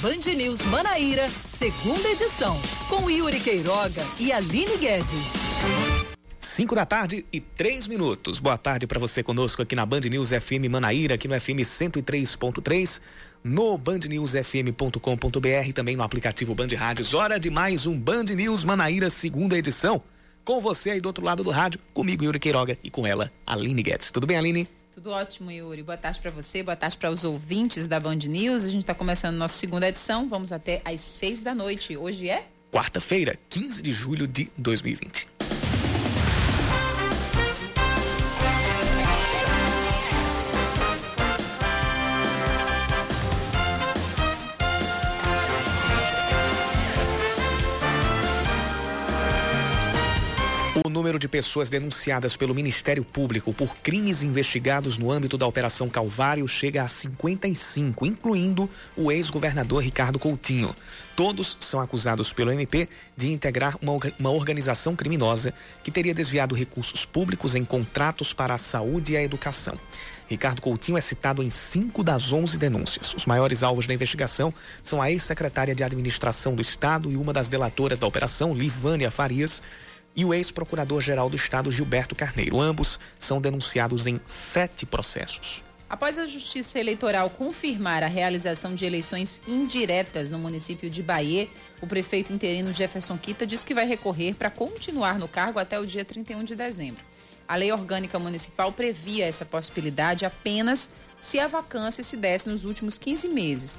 Band News Manaíra, segunda edição, com Yuri Queiroga e Aline Guedes. 5 da tarde e 3 minutos. Boa tarde para você conosco aqui na Band News FM Manaíra, aqui no FM 103.3, no bandnewsfm.com.br, também no aplicativo Band Rádios. Hora de mais um Band News Manaíra, segunda edição. Com você aí do outro lado do rádio, comigo Yuri Queiroga e com ela, Aline Guedes. Tudo bem, Aline? Tudo ótimo, Yuri. Boa tarde para você, boa tarde para os ouvintes da Band News. A gente está começando nossa segunda edição. Vamos até às seis da noite. Hoje é? Quarta-feira, 15 de julho de 2020. O número de pessoas denunciadas pelo Ministério Público por crimes investigados no âmbito da Operação Calvário chega a 55, incluindo o ex-governador Ricardo Coutinho. Todos são acusados pelo MP de integrar uma, uma organização criminosa que teria desviado recursos públicos em contratos para a saúde e a educação. Ricardo Coutinho é citado em cinco das onze denúncias. Os maiores alvos da investigação são a ex-secretária de Administração do Estado e uma das delatoras da operação, Livânia Farias, e o ex-procurador-geral do Estado, Gilberto Carneiro. Ambos são denunciados em sete processos. Após a Justiça Eleitoral confirmar a realização de eleições indiretas no município de Bahia, o prefeito interino Jefferson Quita diz que vai recorrer para continuar no cargo até o dia 31 de dezembro. A lei orgânica municipal previa essa possibilidade apenas se a vacância se desse nos últimos 15 meses.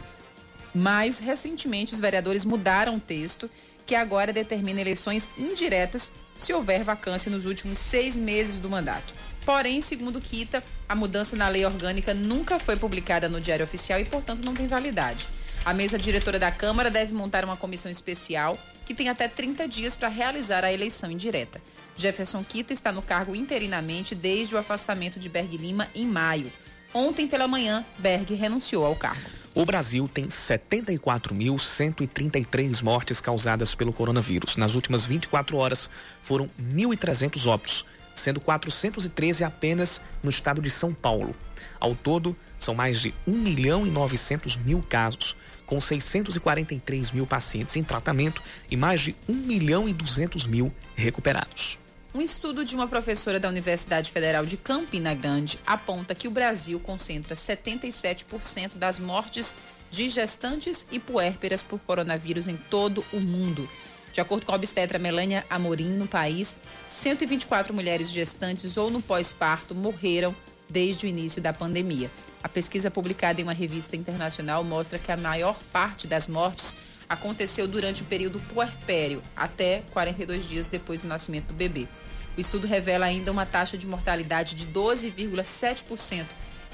Mas, recentemente, os vereadores mudaram o texto, que agora determina eleições indiretas se houver vacância nos últimos seis meses do mandato. Porém, segundo Kita, a mudança na lei orgânica nunca foi publicada no Diário Oficial e, portanto, não tem validade. A mesa diretora da Câmara deve montar uma comissão especial que tem até 30 dias para realizar a eleição indireta. Jefferson Kita está no cargo interinamente desde o afastamento de Berg Lima em maio. Ontem pela manhã, Berg renunciou ao cargo. O Brasil tem 74.133 mortes causadas pelo coronavírus. Nas últimas 24 horas, foram 1.300 óbitos, sendo 413 apenas no estado de São Paulo. Ao todo, são mais de 1 milhão e 900 mil casos, com 643 mil pacientes em tratamento e mais de 1 milhão e 200 mil recuperados. Um estudo de uma professora da Universidade Federal de Campina Grande aponta que o Brasil concentra 77% das mortes de gestantes e puérperas por coronavírus em todo o mundo. De acordo com a obstetra Melânia Amorim, no país, 124 mulheres gestantes ou no pós-parto morreram desde o início da pandemia. A pesquisa publicada em uma revista internacional mostra que a maior parte das mortes aconteceu durante o período puerpério, até 42 dias depois do nascimento do bebê. O estudo revela ainda uma taxa de mortalidade de 12,7%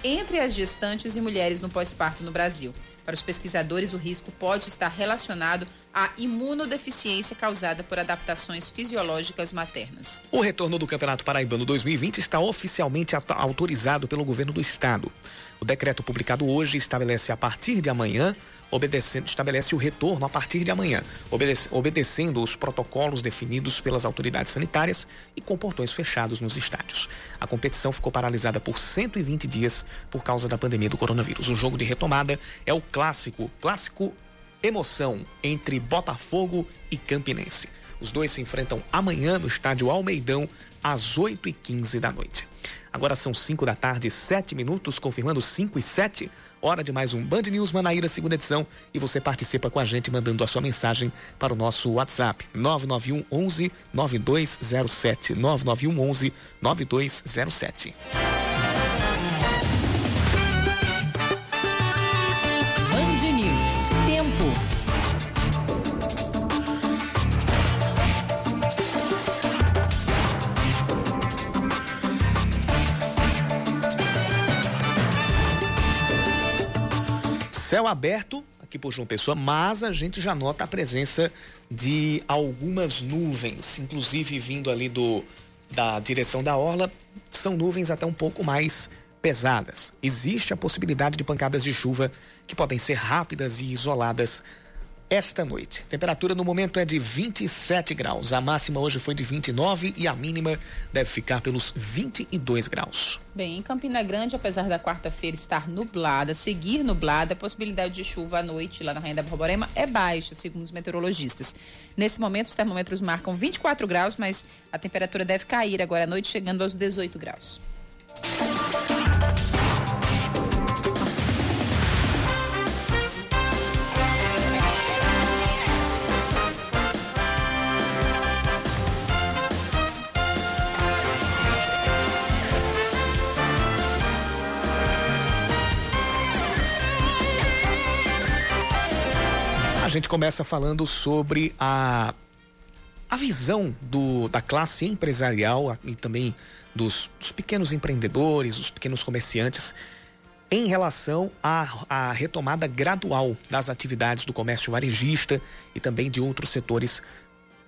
entre as gestantes e mulheres no pós-parto no Brasil. Para os pesquisadores, o risco pode estar relacionado à imunodeficiência causada por adaptações fisiológicas maternas. O retorno do Campeonato Paraibano 2020 está oficialmente autorizado pelo governo do estado. O decreto publicado hoje estabelece a partir de amanhã obedecendo, estabelece o retorno a partir de amanhã, obedece, obedecendo os protocolos definidos pelas autoridades sanitárias e com portões fechados nos estádios. A competição ficou paralisada por 120 dias por causa da pandemia do coronavírus. O jogo de retomada é o clássico, clássico emoção entre Botafogo e Campinense. Os dois se enfrentam amanhã no estádio Almeidão, às 8h15 da noite. Agora são 5 da tarde, 7 minutos, confirmando 5 e 7. Hora de mais um Band News Manaíra, segunda edição. E você participa com a gente mandando a sua mensagem para o nosso WhatsApp: 991 11 9207. 991 11 9207. Céu aberto aqui por João Pessoa, mas a gente já nota a presença de algumas nuvens, inclusive vindo ali do da direção da orla, são nuvens até um pouco mais pesadas. Existe a possibilidade de pancadas de chuva que podem ser rápidas e isoladas esta noite. A temperatura no momento é de 27 graus. A máxima hoje foi de 29 e a mínima deve ficar pelos 22 graus. Bem, em Campina Grande, apesar da quarta-feira estar nublada, seguir nublada, a possibilidade de chuva à noite lá na Rainha da Borborema é baixa, segundo os meteorologistas. Nesse momento, os termômetros marcam 24 graus, mas a temperatura deve cair agora à noite, chegando aos 18 graus. Gente começa falando sobre a, a visão do, da classe empresarial e também dos, dos pequenos empreendedores, dos pequenos comerciantes, em relação à, à retomada gradual das atividades do comércio varejista e também de outros setores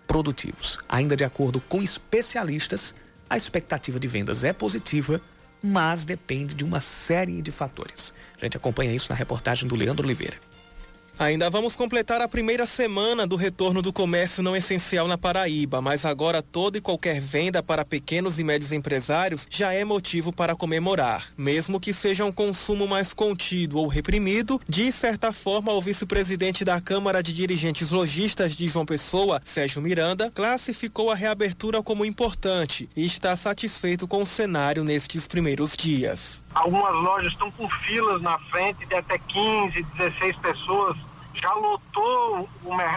produtivos. Ainda de acordo com especialistas, a expectativa de vendas é positiva, mas depende de uma série de fatores. A gente acompanha isso na reportagem do Leandro Oliveira. Ainda vamos completar a primeira semana do retorno do comércio não essencial na Paraíba, mas agora toda e qualquer venda para pequenos e médios empresários já é motivo para comemorar. Mesmo que seja um consumo mais contido ou reprimido, de certa forma o vice-presidente da Câmara de Dirigentes Logistas de João Pessoa, Sérgio Miranda, classificou a reabertura como importante e está satisfeito com o cenário nestes primeiros dias. Algumas lojas estão com filas na frente de até 15, 16 pessoas já lotou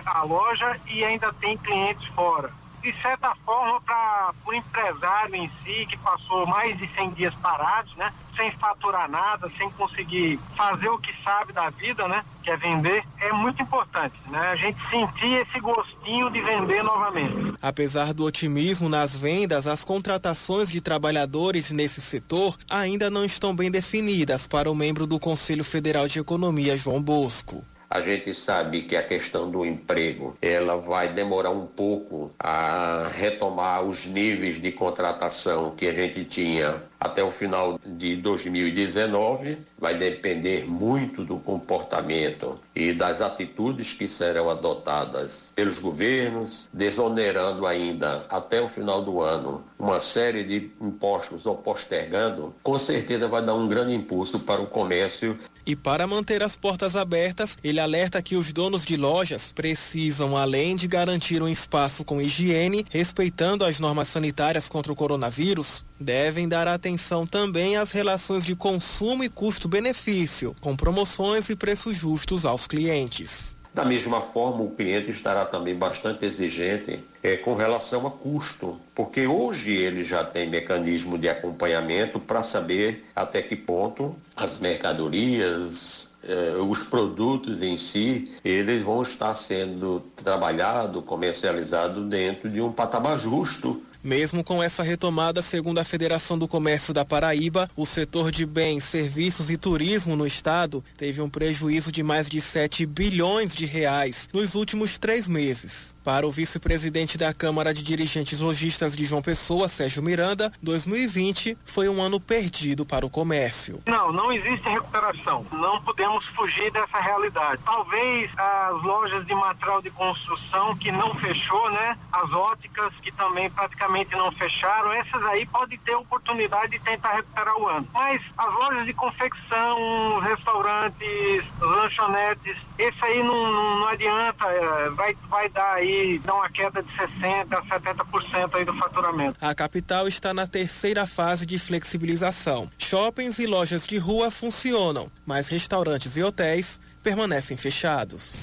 a loja e ainda tem clientes fora. De certa forma, para o empresário em si, que passou mais de 100 dias parados, né, sem faturar nada, sem conseguir fazer o que sabe da vida, né, que é vender, é muito importante, né, a gente sentir esse gostinho de vender novamente. Apesar do otimismo nas vendas, as contratações de trabalhadores nesse setor ainda não estão bem definidas para o membro do Conselho Federal de Economia, João Bosco. A gente sabe que a questão do emprego, ela vai demorar um pouco a retomar os níveis de contratação que a gente tinha até o final de 2019. Vai depender muito do comportamento e das atitudes que serão adotadas pelos governos, desonerando ainda até o final do ano uma série de impostos ou postergando, com certeza vai dar um grande impulso para o comércio. E para manter as portas abertas, ele alerta que os donos de lojas precisam, além de garantir um espaço com higiene, respeitando as normas sanitárias contra o coronavírus, devem dar atenção também às relações de consumo e custo-benefício, com promoções e preços justos aos clientes. Da mesma forma, o cliente estará também bastante exigente é, com relação a custo, porque hoje ele já tem mecanismo de acompanhamento para saber até que ponto as mercadorias, é, os produtos em si, eles vão estar sendo trabalhados, comercializados dentro de um patamar justo mesmo com essa retomada, segundo a Federação do Comércio da Paraíba, o setor de bens, serviços e turismo no estado teve um prejuízo de mais de 7 bilhões de reais nos últimos três meses. Para o vice-presidente da Câmara de Dirigentes Logistas de João Pessoa, Sérgio Miranda, 2020 foi um ano perdido para o comércio. Não, não existe recuperação. Não podemos fugir dessa realidade. Talvez as lojas de material de construção que não fechou, né? As óticas que também praticamente não fecharam, essas aí podem ter oportunidade de tentar recuperar o ano. Mas as lojas de confecção, restaurantes, lanchonetes, esse aí não, não, não adianta, é, vai, vai dar aí aí dá uma queda de 60% a 70% aí do faturamento. A capital está na terceira fase de flexibilização. Shoppings e lojas de rua funcionam, mas restaurantes e hotéis permanecem fechados.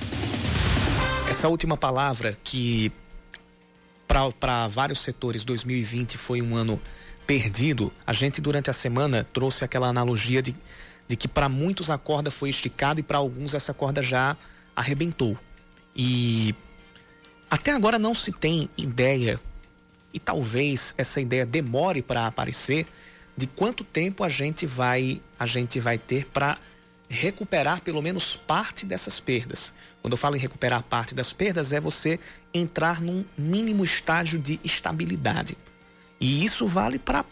Essa última palavra que para vários setores 2020 foi um ano perdido, a gente durante a semana trouxe aquela analogia de, de que para muitos a corda foi esticada e para alguns essa corda já arrebentou. E até agora não se tem ideia, e talvez essa ideia demore para aparecer, de quanto tempo a gente vai, a gente vai ter para recuperar pelo menos parte dessas perdas. Quando eu falo em recuperar parte das perdas, é você entrar num mínimo estágio de estabilidade. E isso vale para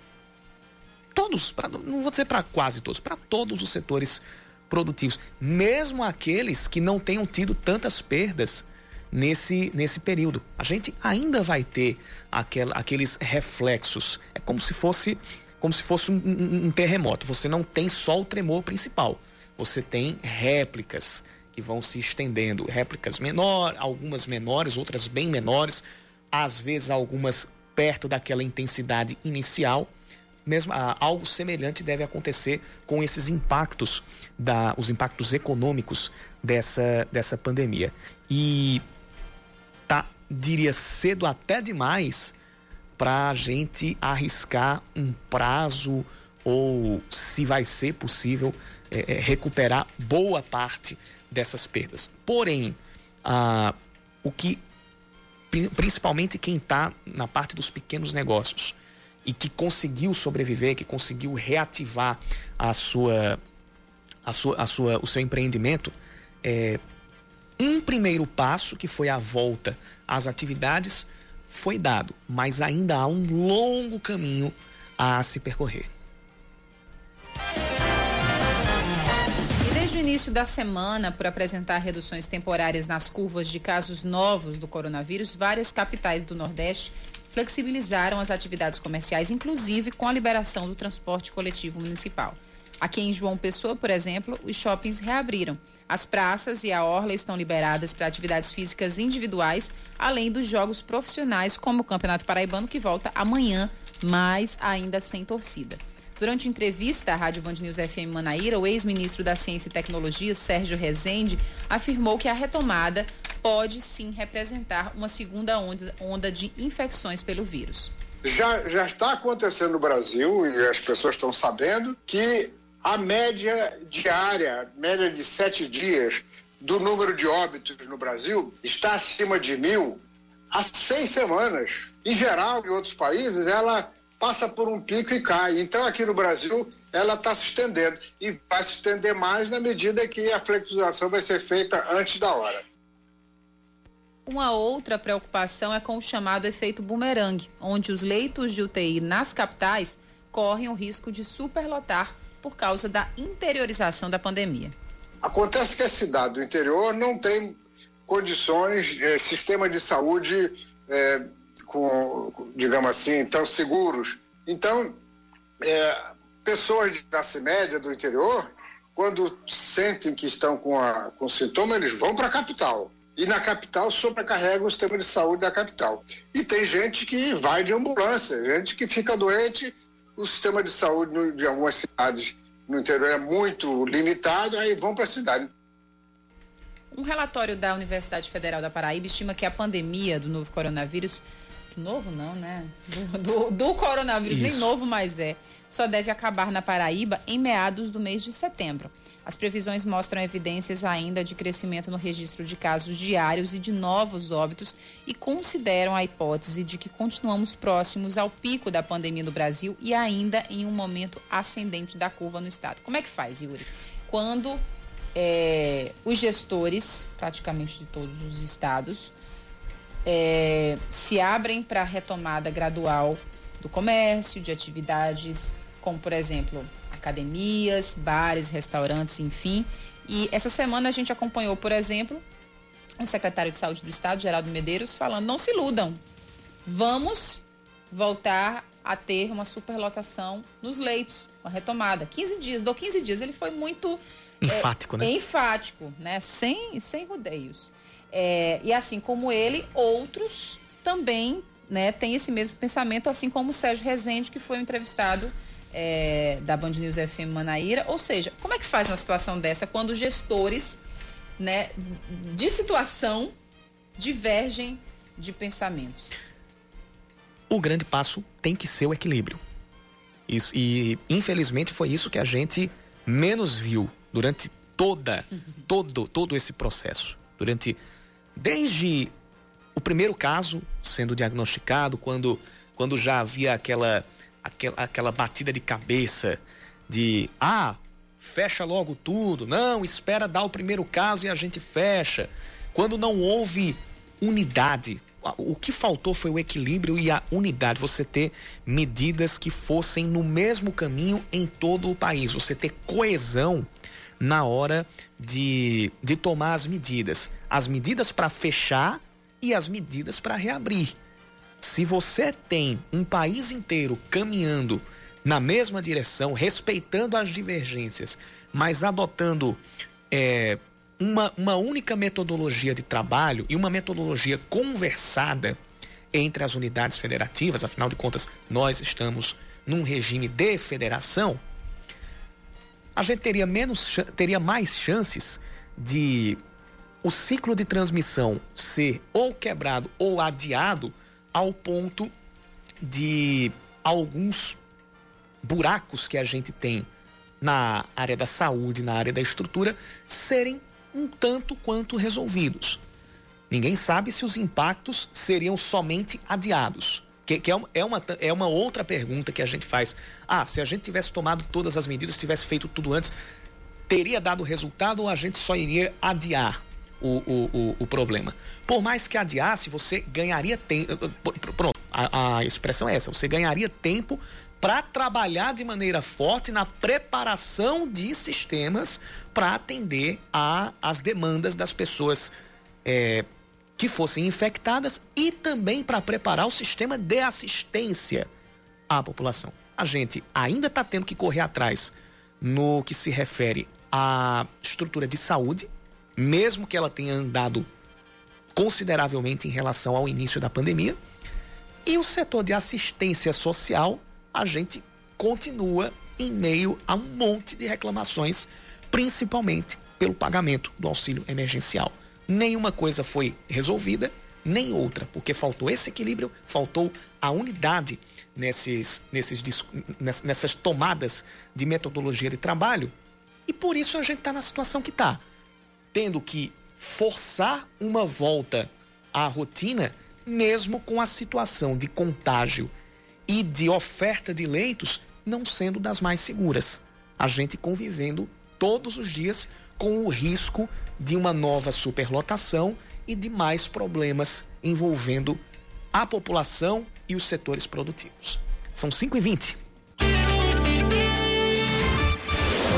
todos, pra, não vou dizer para quase todos, para todos os setores produtivos, mesmo aqueles que não tenham tido tantas perdas nesse, nesse período. A gente ainda vai ter aquel, aqueles reflexos. É como se fosse como se fosse um, um, um terremoto. Você não tem só o tremor principal. Você tem réplicas que vão se estendendo, réplicas menor, algumas menores, outras bem menores, às vezes algumas perto daquela intensidade inicial. Mesmo ah, algo semelhante deve acontecer com esses impactos da, os impactos econômicos dessa, dessa pandemia. E tá, diria cedo até demais para a gente arriscar um prazo ou se vai ser possível é, é, recuperar boa parte dessas perdas. Porém, ah, o que principalmente quem está na parte dos pequenos negócios e que conseguiu sobreviver, que conseguiu reativar a sua, a sua, a sua, o seu empreendimento, é, um primeiro passo, que foi a volta às atividades, foi dado, mas ainda há um longo caminho a se percorrer. Início da semana, por apresentar reduções temporárias nas curvas de casos novos do coronavírus, várias capitais do Nordeste flexibilizaram as atividades comerciais, inclusive com a liberação do transporte coletivo municipal. Aqui em João Pessoa, por exemplo, os shoppings reabriram. As praças e a orla estão liberadas para atividades físicas individuais, além dos jogos profissionais, como o Campeonato Paraibano, que volta amanhã, mas ainda sem torcida. Durante entrevista à Rádio Band News FM Manaíra, o ex-ministro da Ciência e Tecnologia, Sérgio Rezende, afirmou que a retomada pode sim representar uma segunda onda, de infecções pelo vírus. Já, já está acontecendo no Brasil, e as pessoas estão sabendo, que a média diária, média de sete dias, do número de óbitos no Brasil está acima de mil há seis semanas. Em geral, em outros países, ela passa por um pico e cai. Então, aqui no Brasil, ela está se estendendo. E vai se estender mais na medida que a flexibilização vai ser feita antes da hora. Uma outra preocupação é com o chamado efeito bumerangue, onde os leitos de UTI nas capitais correm o risco de superlotar por causa da interiorização da pandemia. Acontece que a cidade do interior não tem condições, eh, sistema de saúde, eh, com, digamos assim, tão seguros. Então, eh, pessoas de classe média do interior, quando sentem que estão com, a, com sintoma, eles vão para a capital. E na capital sobrecarrega o sistema de saúde da capital. E tem gente que vai de ambulância, gente que fica doente o sistema de saúde de algumas cidades no interior é muito limitado, aí vão para a cidade. Um relatório da Universidade Federal da Paraíba estima que a pandemia do novo coronavírus. Novo não, né? Do, do, do coronavírus, Isso. nem novo mais é. Só deve acabar na Paraíba em meados do mês de setembro. As previsões mostram evidências ainda de crescimento no registro de casos diários e de novos óbitos e consideram a hipótese de que continuamos próximos ao pico da pandemia no Brasil e ainda em um momento ascendente da curva no estado. Como é que faz, Yuri? Quando é, os gestores, praticamente de todos os estados, é, se abrem para a retomada gradual do comércio, de atividades como, por exemplo, academias, bares, restaurantes, enfim. E essa semana a gente acompanhou, por exemplo, o secretário de Saúde do Estado, Geraldo Medeiros, falando: não se iludam, vamos voltar a ter uma superlotação nos leitos, uma retomada. 15 dias, dou 15 dias. Ele foi muito. Enfático, é, né? Enfático, né? Sem, sem rodeios. É, e assim como ele, outros também né, têm esse mesmo pensamento, assim como o Sérgio Rezende, que foi entrevistado é, da Band News FM Manaíra. Ou seja, como é que faz uma situação dessa quando gestores né, de situação divergem de pensamentos? O grande passo tem que ser o equilíbrio. Isso, e infelizmente foi isso que a gente menos viu durante toda todo todo esse processo. Durante desde o primeiro caso sendo diagnosticado, quando quando já havia aquela aquela, aquela batida de cabeça de ah, fecha logo tudo, não, espera dar o primeiro caso e a gente fecha. Quando não houve unidade, o que faltou foi o equilíbrio e a unidade, você ter medidas que fossem no mesmo caminho em todo o país, você ter coesão na hora de, de tomar as medidas. As medidas para fechar e as medidas para reabrir. Se você tem um país inteiro caminhando na mesma direção, respeitando as divergências, mas adotando é, uma, uma única metodologia de trabalho e uma metodologia conversada entre as unidades federativas, afinal de contas, nós estamos num regime de federação, a gente teria, menos, teria mais chances de o ciclo de transmissão ser ou quebrado ou adiado ao ponto de alguns buracos que a gente tem na área da saúde, na área da estrutura, serem um tanto quanto resolvidos. Ninguém sabe se os impactos seriam somente adiados. Que, que é, uma, é, uma, é uma outra pergunta que a gente faz. Ah, se a gente tivesse tomado todas as medidas, tivesse feito tudo antes, teria dado resultado ou a gente só iria adiar o, o, o, o problema? Por mais que adiasse, você ganharia tempo. Pronto, a, a expressão é essa: você ganharia tempo para trabalhar de maneira forte na preparação de sistemas para atender às demandas das pessoas é, que fossem infectadas e também para preparar o sistema de assistência à população. A gente ainda está tendo que correr atrás no que se refere à estrutura de saúde, mesmo que ela tenha andado consideravelmente em relação ao início da pandemia. E o setor de assistência social, a gente continua em meio a um monte de reclamações, principalmente pelo pagamento do auxílio emergencial nenhuma coisa foi resolvida, nem outra, porque faltou esse equilíbrio, faltou a unidade nesses, nesses, nessas tomadas de metodologia de trabalho. E por isso a gente está na situação que está, tendo que forçar uma volta à rotina, mesmo com a situação de contágio e de oferta de leitos não sendo das mais seguras. A gente convivendo todos os dias com o risco de uma nova superlotação e de mais problemas envolvendo a população e os setores produtivos. São 5 e 20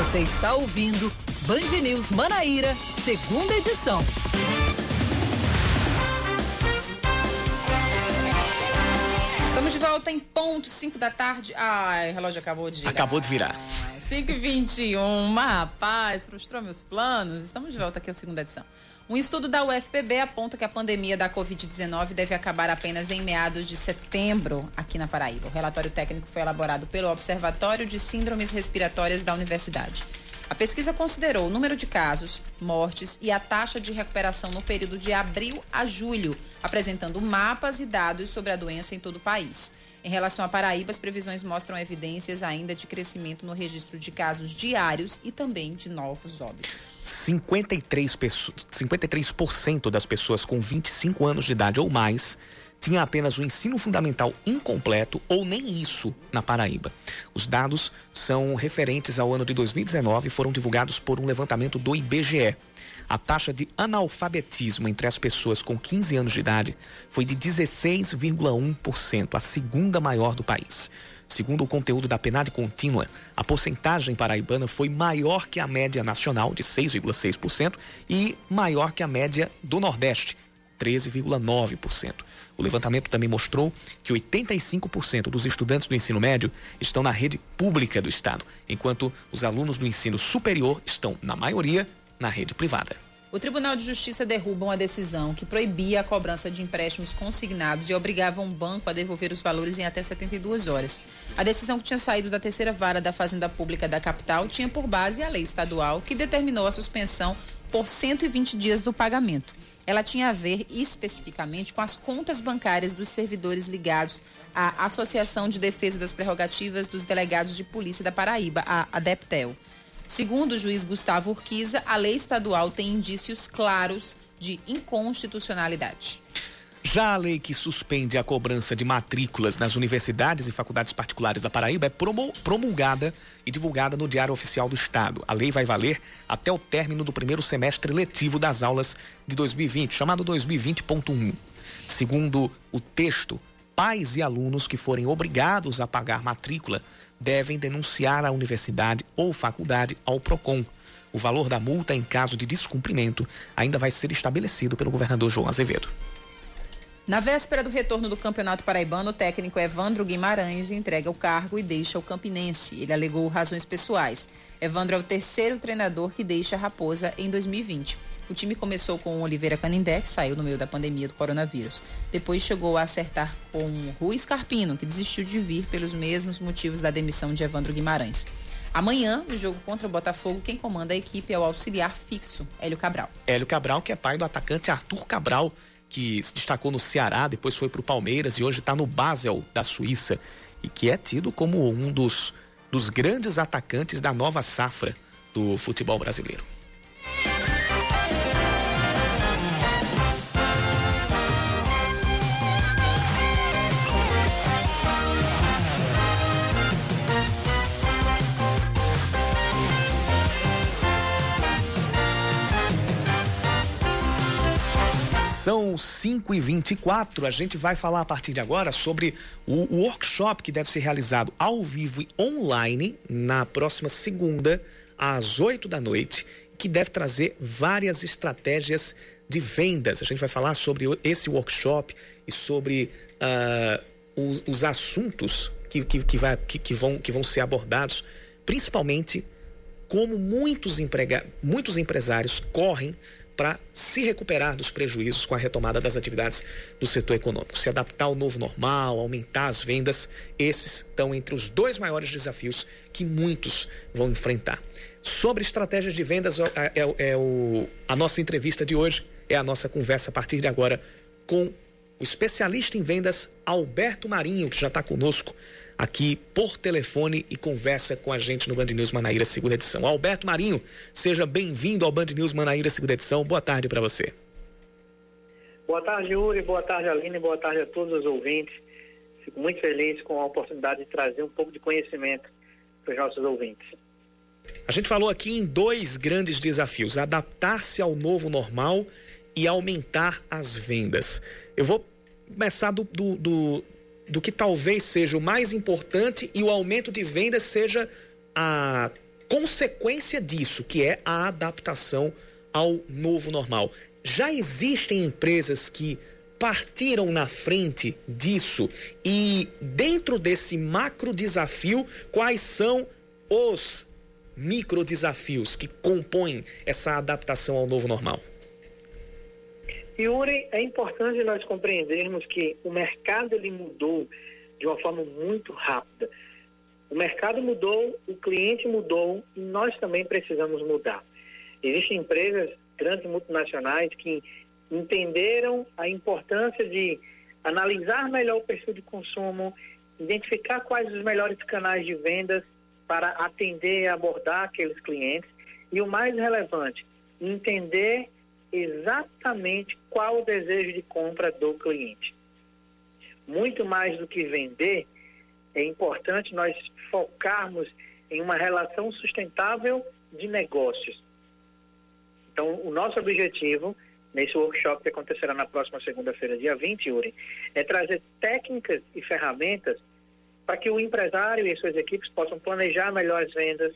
Você está ouvindo Band News Manaíra, segunda edição. Estamos de volta em ponto, 5 da tarde. Ai, o relógio acabou de girar. Acabou de virar. 5 e 21 rapaz, frustrou meus planos. Estamos de volta aqui à segunda edição. Um estudo da UFPB aponta que a pandemia da Covid-19 deve acabar apenas em meados de setembro aqui na Paraíba. O relatório técnico foi elaborado pelo Observatório de Síndromes Respiratórias da Universidade. A pesquisa considerou o número de casos, mortes e a taxa de recuperação no período de abril a julho, apresentando mapas e dados sobre a doença em todo o país. Em relação à Paraíba, as previsões mostram evidências ainda de crescimento no registro de casos diários e também de novos óbitos. 53%, 53 das pessoas com 25 anos de idade ou mais tinha apenas o ensino fundamental incompleto ou nem isso na Paraíba. Os dados são referentes ao ano de 2019 e foram divulgados por um levantamento do IBGE. A taxa de analfabetismo entre as pessoas com 15 anos de idade foi de 16,1%, a segunda maior do país. Segundo o conteúdo da PNAD contínua, a porcentagem paraibana foi maior que a média nacional, de 6,6%, e maior que a média do Nordeste, 13,9%. O levantamento também mostrou que 85% dos estudantes do ensino médio estão na rede pública do Estado, enquanto os alunos do ensino superior estão, na maioria, na rede privada. O Tribunal de Justiça derruba uma decisão que proibia a cobrança de empréstimos consignados e obrigava um banco a devolver os valores em até 72 horas. A decisão que tinha saído da terceira vara da Fazenda Pública da capital tinha por base a lei estadual que determinou a suspensão por 120 dias do pagamento. Ela tinha a ver especificamente com as contas bancárias dos servidores ligados à Associação de Defesa das Prerrogativas dos Delegados de Polícia da Paraíba, a ADEPTEL. Segundo o juiz Gustavo Urquiza, a lei estadual tem indícios claros de inconstitucionalidade. Já a lei que suspende a cobrança de matrículas nas universidades e faculdades particulares da Paraíba é promulgada e divulgada no Diário Oficial do Estado. A lei vai valer até o término do primeiro semestre letivo das aulas de 2020, chamado 2020.1. Segundo o texto, pais e alunos que forem obrigados a pagar matrícula devem denunciar a universidade ou faculdade ao PROCON. O valor da multa em caso de descumprimento ainda vai ser estabelecido pelo governador João Azevedo. Na véspera do retorno do Campeonato Paraibano, o técnico Evandro Guimarães entrega o cargo e deixa o Campinense. Ele alegou razões pessoais. Evandro é o terceiro treinador que deixa a Raposa em 2020. O time começou com Oliveira Canindé, que saiu no meio da pandemia do coronavírus. Depois chegou a acertar com Rui Carpino, que desistiu de vir pelos mesmos motivos da demissão de Evandro Guimarães. Amanhã, no jogo contra o Botafogo, quem comanda a equipe é o auxiliar fixo, Hélio Cabral. Hélio Cabral, que é pai do atacante Arthur Cabral, que se destacou no Ceará, depois foi para o Palmeiras e hoje está no Basel, da Suíça, e que é tido como um dos, dos grandes atacantes da nova safra do futebol brasileiro. São 5 e 24 A gente vai falar a partir de agora sobre o workshop que deve ser realizado ao vivo e online na próxima segunda, às 8 da noite, que deve trazer várias estratégias de vendas. A gente vai falar sobre esse workshop e sobre uh, os, os, assuntos que, que, que, vai, que, vão, que vão ser abordados, principalmente como muitos, emprega, muitos empresários correm para se recuperar dos prejuízos com a retomada das atividades do setor econômico. Se adaptar ao novo normal, aumentar as vendas, esses estão entre os dois maiores desafios que muitos vão enfrentar. Sobre estratégias de vendas, é, é, é o, a nossa entrevista de hoje, é a nossa conversa a partir de agora com o especialista em vendas Alberto Marinho, que já está conosco aqui por telefone e conversa com a gente no Band News Manaíra, segunda edição. Alberto Marinho, seja bem-vindo ao Band News Manaíra, segunda edição. Boa tarde para você. Boa tarde, Yuri. Boa tarde, Aline. Boa tarde a todos os ouvintes. Fico muito feliz com a oportunidade de trazer um pouco de conhecimento para os nossos ouvintes. A gente falou aqui em dois grandes desafios: adaptar-se ao novo normal e aumentar as vendas. Eu vou começar do, do, do do que talvez seja o mais importante e o aumento de vendas seja a consequência disso, que é a adaptação ao novo normal. Já existem empresas que partiram na frente disso e dentro desse macro desafio, quais são os micro desafios que compõem essa adaptação ao novo normal? Yuri, é importante nós compreendermos que o mercado ele mudou de uma forma muito rápida. O mercado mudou, o cliente mudou e nós também precisamos mudar. Existem empresas, grandes multinacionais, que entenderam a importância de analisar melhor o perfil de consumo, identificar quais os melhores canais de vendas para atender e abordar aqueles clientes e o mais relevante, entender exatamente qual o desejo de compra do cliente. Muito mais do que vender, é importante nós focarmos em uma relação sustentável de negócios. Então, o nosso objetivo nesse workshop que acontecerá na próxima segunda-feira, dia 20, Yuri, é trazer técnicas e ferramentas para que o empresário e suas equipes possam planejar melhor as vendas,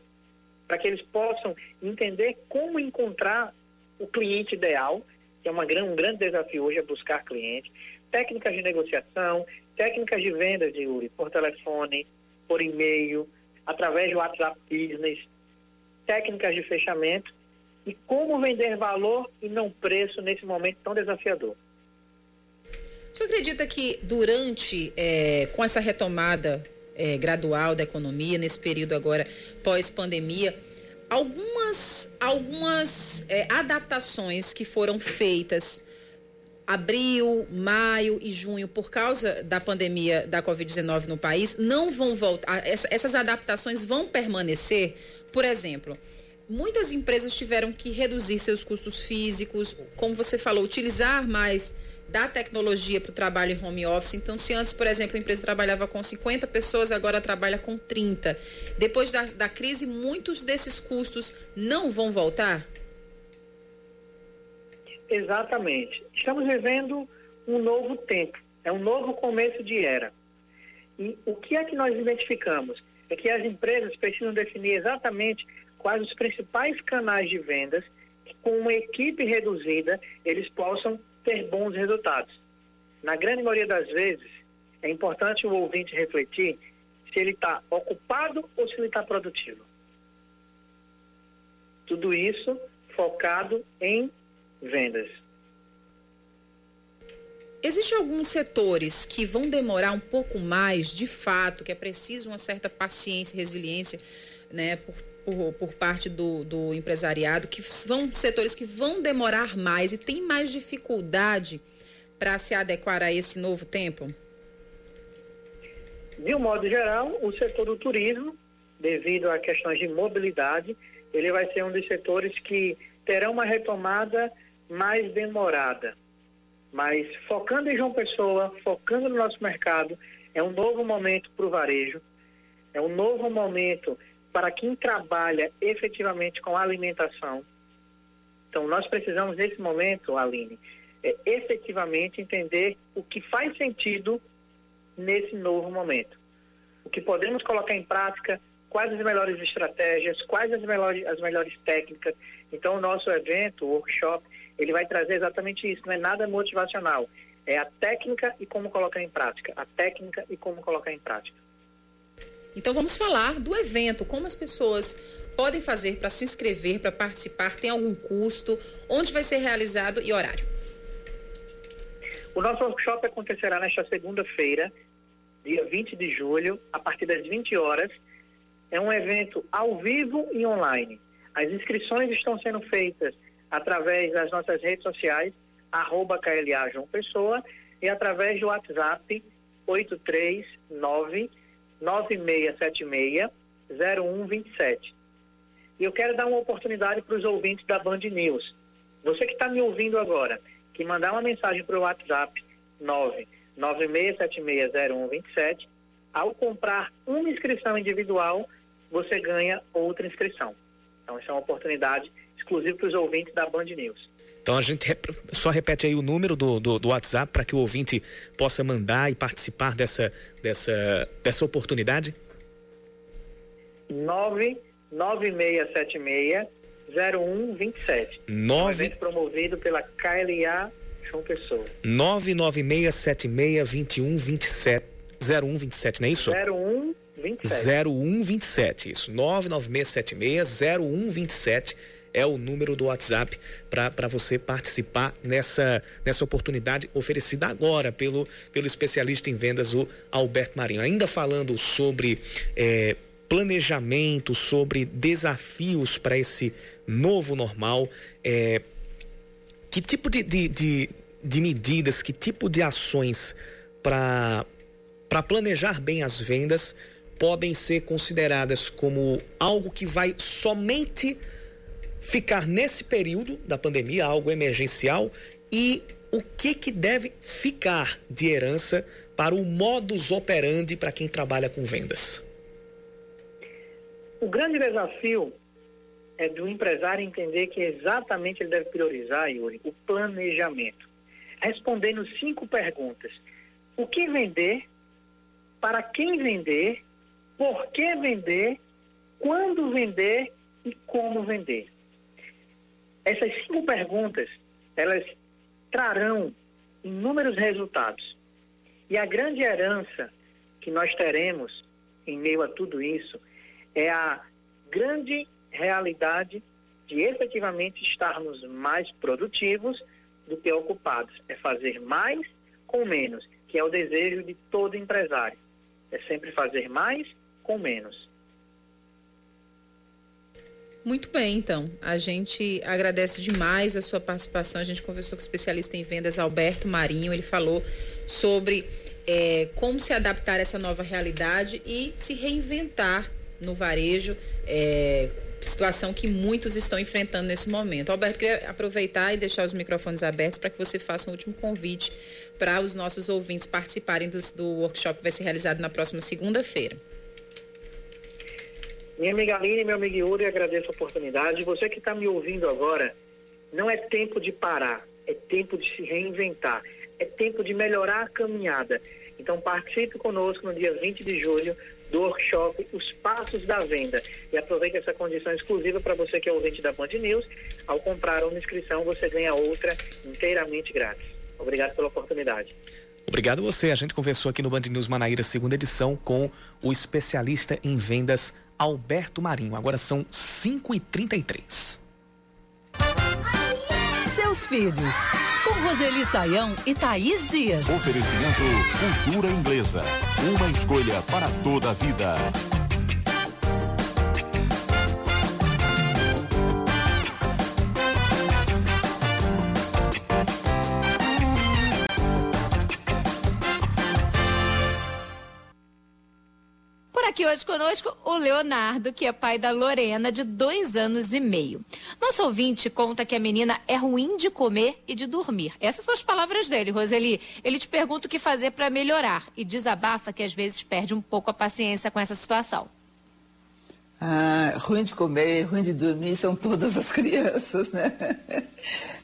para que eles possam entender como encontrar o cliente ideal, que é uma, um grande desafio hoje é buscar cliente, técnicas de negociação, técnicas de vendas de Uri, por telefone, por e-mail, através do WhatsApp Business, técnicas de fechamento e como vender valor e não preço nesse momento tão desafiador. Senhor acredita que durante, é, com essa retomada é, gradual da economia, nesse período agora pós-pandemia, algumas, algumas é, adaptações que foram feitas abril, maio e junho por causa da pandemia da Covid-19 no país não vão voltar. Essas adaptações vão permanecer. Por exemplo, muitas empresas tiveram que reduzir seus custos físicos, como você falou, utilizar mais da tecnologia para o trabalho em home office. Então, se antes, por exemplo, a empresa trabalhava com 50 pessoas, agora trabalha com 30. Depois da, da crise, muitos desses custos não vão voltar? Exatamente. Estamos vivendo um novo tempo, é um novo começo de era. E o que é que nós identificamos? É que as empresas precisam definir exatamente quais os principais canais de vendas que com uma equipe reduzida eles possam ter bons resultados. Na grande maioria das vezes, é importante o ouvinte refletir se ele está ocupado ou se ele está produtivo. Tudo isso focado em vendas. Existem alguns setores que vão demorar um pouco mais, de fato, que é preciso uma certa paciência e resiliência né, por, por, por parte do, do, empresariado, que são setores que vão demorar mais e tem mais dificuldade para se adequar a esse novo tempo? De um modo geral, o setor do turismo, devido a questões de mobilidade, ele vai ser um dos setores que terá uma retomada mais demorada mas focando em João Pessoa, focando no nosso mercado, é um novo momento para o varejo, é um novo momento para quem trabalha efetivamente com alimentação. Então, nós precisamos, nesse momento, Aline, é, efetivamente entender o que faz sentido nesse novo momento. O que podemos colocar em prática, quais as melhores estratégias, quais as melhores, as melhores técnicas. Então, o nosso evento, o workshop, ele vai trazer exatamente isso, não é nada motivacional. É a técnica e como colocar em prática. A técnica e como colocar em prática. Então vamos falar do evento, como as pessoas podem fazer para se inscrever, para participar, tem algum custo, onde vai ser realizado e horário. O nosso workshop acontecerá nesta segunda-feira, dia 20 de julho, a partir das 20 horas. É um evento ao vivo e online. As inscrições estão sendo feitas através das nossas redes sociais, arroba KLA João Pessoa, e através do WhatsApp 839 9676 0127. E eu quero dar uma oportunidade para os ouvintes da Band News. Você que está me ouvindo agora, que mandar uma mensagem para o WhatsApp 996760127, ao comprar uma inscrição individual, você ganha outra inscrição. Então, essa é uma oportunidade exclusivo para os ouvintes da Band News. Então a gente rep... só repete aí o número do, do, do WhatsApp para que o ouvinte possa mandar e participar dessa, dessa, dessa oportunidade. 99676 0127. 9... Um promovido pela KLA João Pessoa. 99676 0127, não é isso? 0127. 0127, isso. 99676 0127 é o número do WhatsApp para você participar nessa, nessa oportunidade oferecida agora pelo, pelo especialista em vendas, o Alberto Marinho. Ainda falando sobre é, planejamento, sobre desafios para esse novo normal, é, que tipo de, de, de, de medidas, que tipo de ações para planejar bem as vendas podem ser consideradas como algo que vai somente ficar nesse período da pandemia, algo emergencial, e o que, que deve ficar de herança para o modus operandi para quem trabalha com vendas? O grande desafio é do empresário entender que exatamente ele deve priorizar, Yuri, o planejamento. Respondendo cinco perguntas. O que vender? Para quem vender? Por que vender? Quando vender? E como vender? Essas cinco perguntas, elas trarão inúmeros resultados. E a grande herança que nós teremos em meio a tudo isso é a grande realidade de efetivamente estarmos mais produtivos do que ocupados. É fazer mais com menos, que é o desejo de todo empresário. É sempre fazer mais com menos. Muito bem, então. A gente agradece demais a sua participação. A gente conversou com o especialista em vendas Alberto Marinho. Ele falou sobre é, como se adaptar a essa nova realidade e se reinventar no varejo. É, situação que muitos estão enfrentando nesse momento. Alberto, queria aproveitar e deixar os microfones abertos para que você faça um último convite para os nossos ouvintes participarem do, do workshop que vai ser realizado na próxima segunda-feira. Minha amiga Aline, meu amigo Yuri, agradeço a oportunidade. Você que está me ouvindo agora, não é tempo de parar, é tempo de se reinventar, é tempo de melhorar a caminhada. Então participe conosco no dia 20 de julho do workshop Os Passos da Venda. E aproveite essa condição exclusiva para você que é ouvinte da Band News. Ao comprar uma inscrição, você ganha outra inteiramente grátis. Obrigado pela oportunidade. Obrigado a você. A gente conversou aqui no Band News Manaíra, segunda edição, com o especialista em vendas Alberto Marinho. Agora são 5h33. Seus filhos, com Roseli Saião e Thaís Dias. Oferecimento Cultura Inglesa. Uma escolha para toda a vida. Aqui hoje conosco o Leonardo, que é pai da Lorena, de dois anos e meio. Nosso ouvinte conta que a menina é ruim de comer e de dormir. Essas são as palavras dele, Roseli. Ele te pergunta o que fazer para melhorar e desabafa que às vezes perde um pouco a paciência com essa situação. Ah, ruim de comer, ruim de dormir são todas as crianças, né?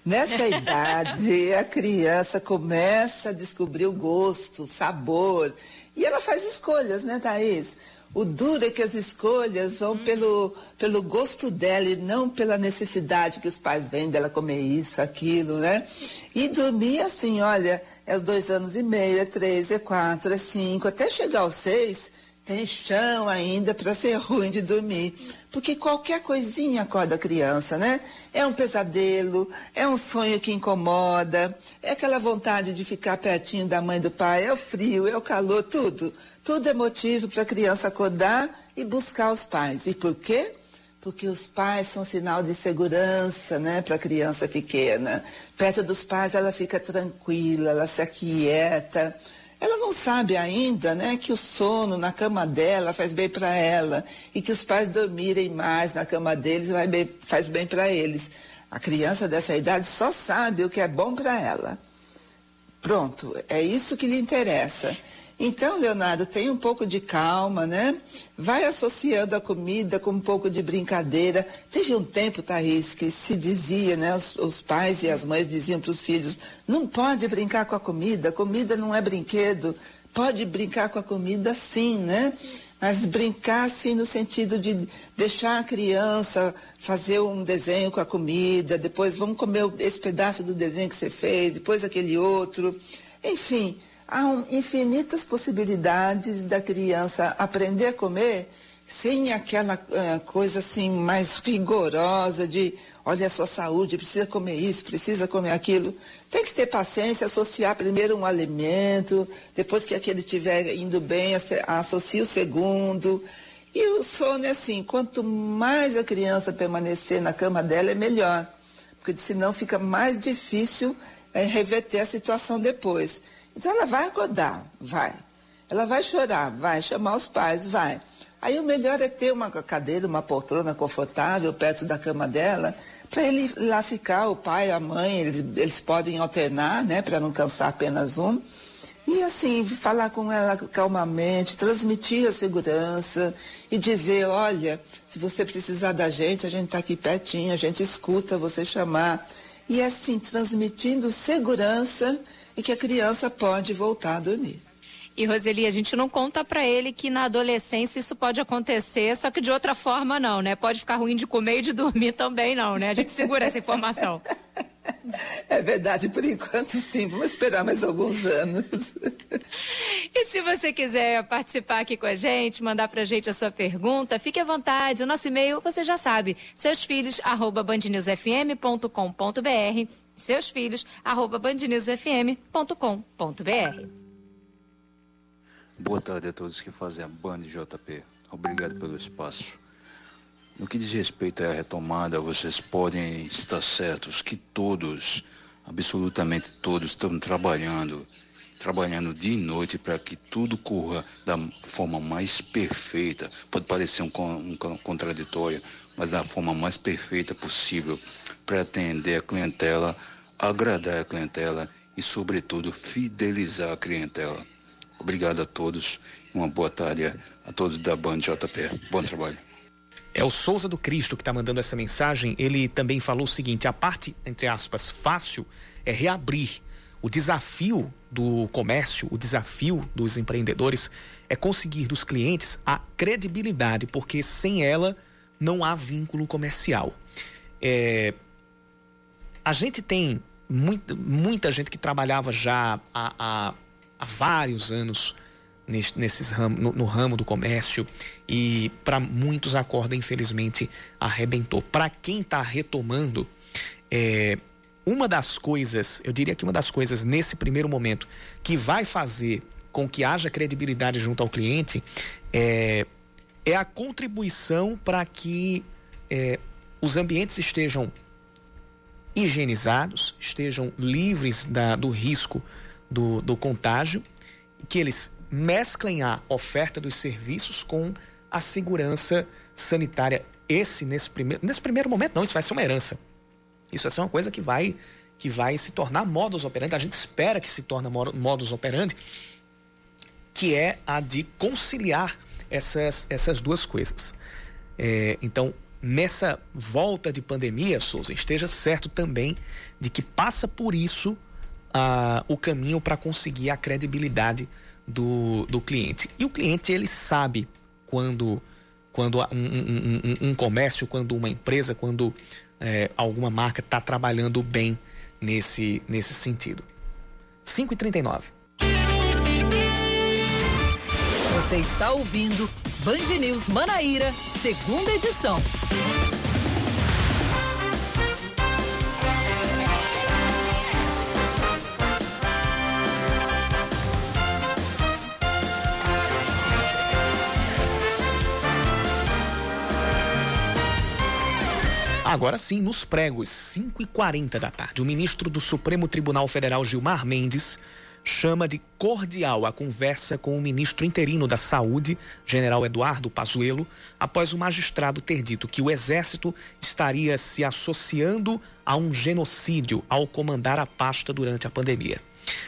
Nessa idade, a criança começa a descobrir o gosto, o sabor, e ela faz escolhas, né, Thaís? O duro é que as escolhas vão uhum. pelo, pelo gosto dela e não pela necessidade que os pais veem dela comer isso, aquilo, né? E dormir assim, olha, é dois anos e meio, é três, é quatro, é cinco, até chegar aos seis, tem chão ainda para ser ruim de dormir. Porque qualquer coisinha acorda a criança, né? É um pesadelo, é um sonho que incomoda, é aquela vontade de ficar pertinho da mãe do pai, é o frio, é o calor, tudo. Tudo é motivo para a criança acordar e buscar os pais. E por quê? Porque os pais são sinal de segurança, né, para a criança pequena. Perto dos pais ela fica tranquila, ela se aquieta. Ela não sabe ainda, né, que o sono na cama dela faz bem para ela e que os pais dormirem mais na cama deles bem, faz bem para eles. A criança dessa idade só sabe o que é bom para ela. Pronto, é isso que lhe interessa. Então, Leonardo, tem um pouco de calma, né? Vai associando a comida com um pouco de brincadeira. Teve um tempo, Thaís, que se dizia, né? Os, os pais e as mães diziam para os filhos: não pode brincar com a comida, comida não é brinquedo. Pode brincar com a comida sim, né? Mas brincar assim no sentido de deixar a criança fazer um desenho com a comida, depois vamos comer esse pedaço do desenho que você fez, depois aquele outro. Enfim, há infinitas possibilidades da criança aprender a comer sem aquela uh, coisa assim mais rigorosa de olha a sua saúde, precisa comer isso, precisa comer aquilo. Tem que ter paciência, associar primeiro um alimento, depois que aquele estiver indo bem, associa o segundo. E o sono é assim, quanto mais a criança permanecer na cama dela, é melhor. Porque senão fica mais difícil é, reverter a situação depois. Então ela vai acordar, vai. Ela vai chorar, vai chamar os pais, vai. Aí o melhor é ter uma cadeira, uma poltrona confortável perto da cama dela, para ele lá ficar, o pai, a mãe, eles, eles podem alternar, né, para não cansar apenas um. E assim, falar com ela calmamente, transmitir a segurança e dizer, olha, se você precisar da gente, a gente está aqui pertinho, a gente escuta você chamar. E assim, transmitindo segurança e que a criança pode voltar a dormir. E Roseli, a gente não conta para ele que na adolescência isso pode acontecer, só que de outra forma não, né? Pode ficar ruim de comer e de dormir também não, né? A gente segura essa informação. É verdade, por enquanto sim. Vamos esperar mais alguns anos. E se você quiser participar aqui com a gente, mandar pra gente a sua pergunta, fique à vontade. O nosso e-mail, você já sabe, seusfilhos@bandnewsfm.com.br seus filhos, arroba bandnewsfm.com.br. Boa tarde a todos que fazem a Band JP. Obrigado pelo espaço. No que diz respeito à retomada, vocês podem estar certos que todos, absolutamente todos, estão trabalhando, trabalhando dia e noite para que tudo corra da forma mais perfeita. Pode parecer um, um contraditório, mas da forma mais perfeita possível para atender a clientela, agradar a clientela e, sobretudo, fidelizar a clientela. Obrigado a todos uma boa tarde a todos da Band JP. Bom trabalho. É o Souza do Cristo que está mandando essa mensagem. Ele também falou o seguinte: a parte, entre aspas, fácil é reabrir O desafio do comércio, o desafio dos empreendedores é conseguir dos clientes a credibilidade, porque sem ela não há vínculo comercial. É, a gente tem muita, muita gente que trabalhava já há, há, há vários anos nesse, nesses ram, no, no, ramo do comércio e para muitos a corda infelizmente arrebentou. Para quem está retomando, é, uma das coisas, eu diria que uma das coisas nesse primeiro momento que vai fazer com que haja credibilidade junto ao cliente é, é a contribuição para que é, os ambientes estejam higienizados, estejam livres da, do risco do, do contágio, que eles mesclem a oferta dos serviços com a segurança sanitária. Esse, nesse primeiro, nesse primeiro momento, não, isso vai ser uma herança. Isso vai ser uma coisa que vai, que vai se tornar modus operandi. A gente espera que se torne modus operandi, que é a de conciliar essas, essas duas coisas. É, então, nessa volta de pandemia, Souza, esteja certo também de que passa por isso uh, o caminho para conseguir a credibilidade do, do cliente. E o cliente, ele sabe quando, quando um, um, um, comércio, quando uma empresa, quando é, alguma marca está trabalhando bem nesse, nesse sentido. 5h39. Você está ouvindo Band News Manaíra, segunda edição. Agora sim, nos pregos, 5 e 40 da tarde, o ministro do Supremo Tribunal Federal, Gilmar Mendes, chama de cordial a conversa com o ministro interino da Saúde, general Eduardo Pazuello, após o magistrado ter dito que o exército estaria se associando a um genocídio ao comandar a pasta durante a pandemia.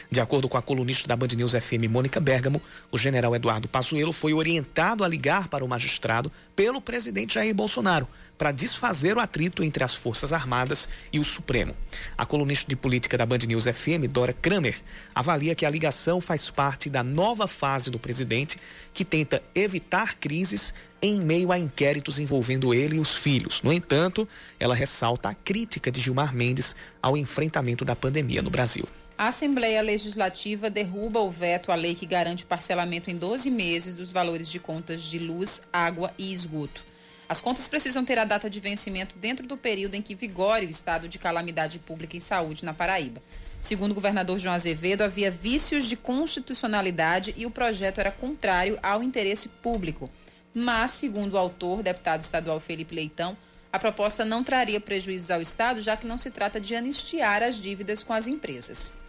De acordo com a colunista da Band News FM, Mônica Bergamo, o general Eduardo Pazuello foi orientado a ligar para o magistrado pelo presidente Jair Bolsonaro para desfazer o atrito entre as Forças Armadas e o Supremo. A colunista de política da Band News FM, Dora Kramer, avalia que a ligação faz parte da nova fase do presidente que tenta evitar crises em meio a inquéritos envolvendo ele e os filhos. No entanto, ela ressalta a crítica de Gilmar Mendes ao enfrentamento da pandemia no Brasil. A Assembleia Legislativa derruba o veto à lei que garante parcelamento em 12 meses dos valores de contas de luz, água e esgoto. As contas precisam ter a data de vencimento dentro do período em que vigore o estado de calamidade pública em saúde na Paraíba. Segundo o governador João Azevedo, havia vícios de constitucionalidade e o projeto era contrário ao interesse público. Mas, segundo o autor, deputado estadual Felipe Leitão, a proposta não traria prejuízos ao Estado, já que não se trata de anistiar as dívidas com as empresas.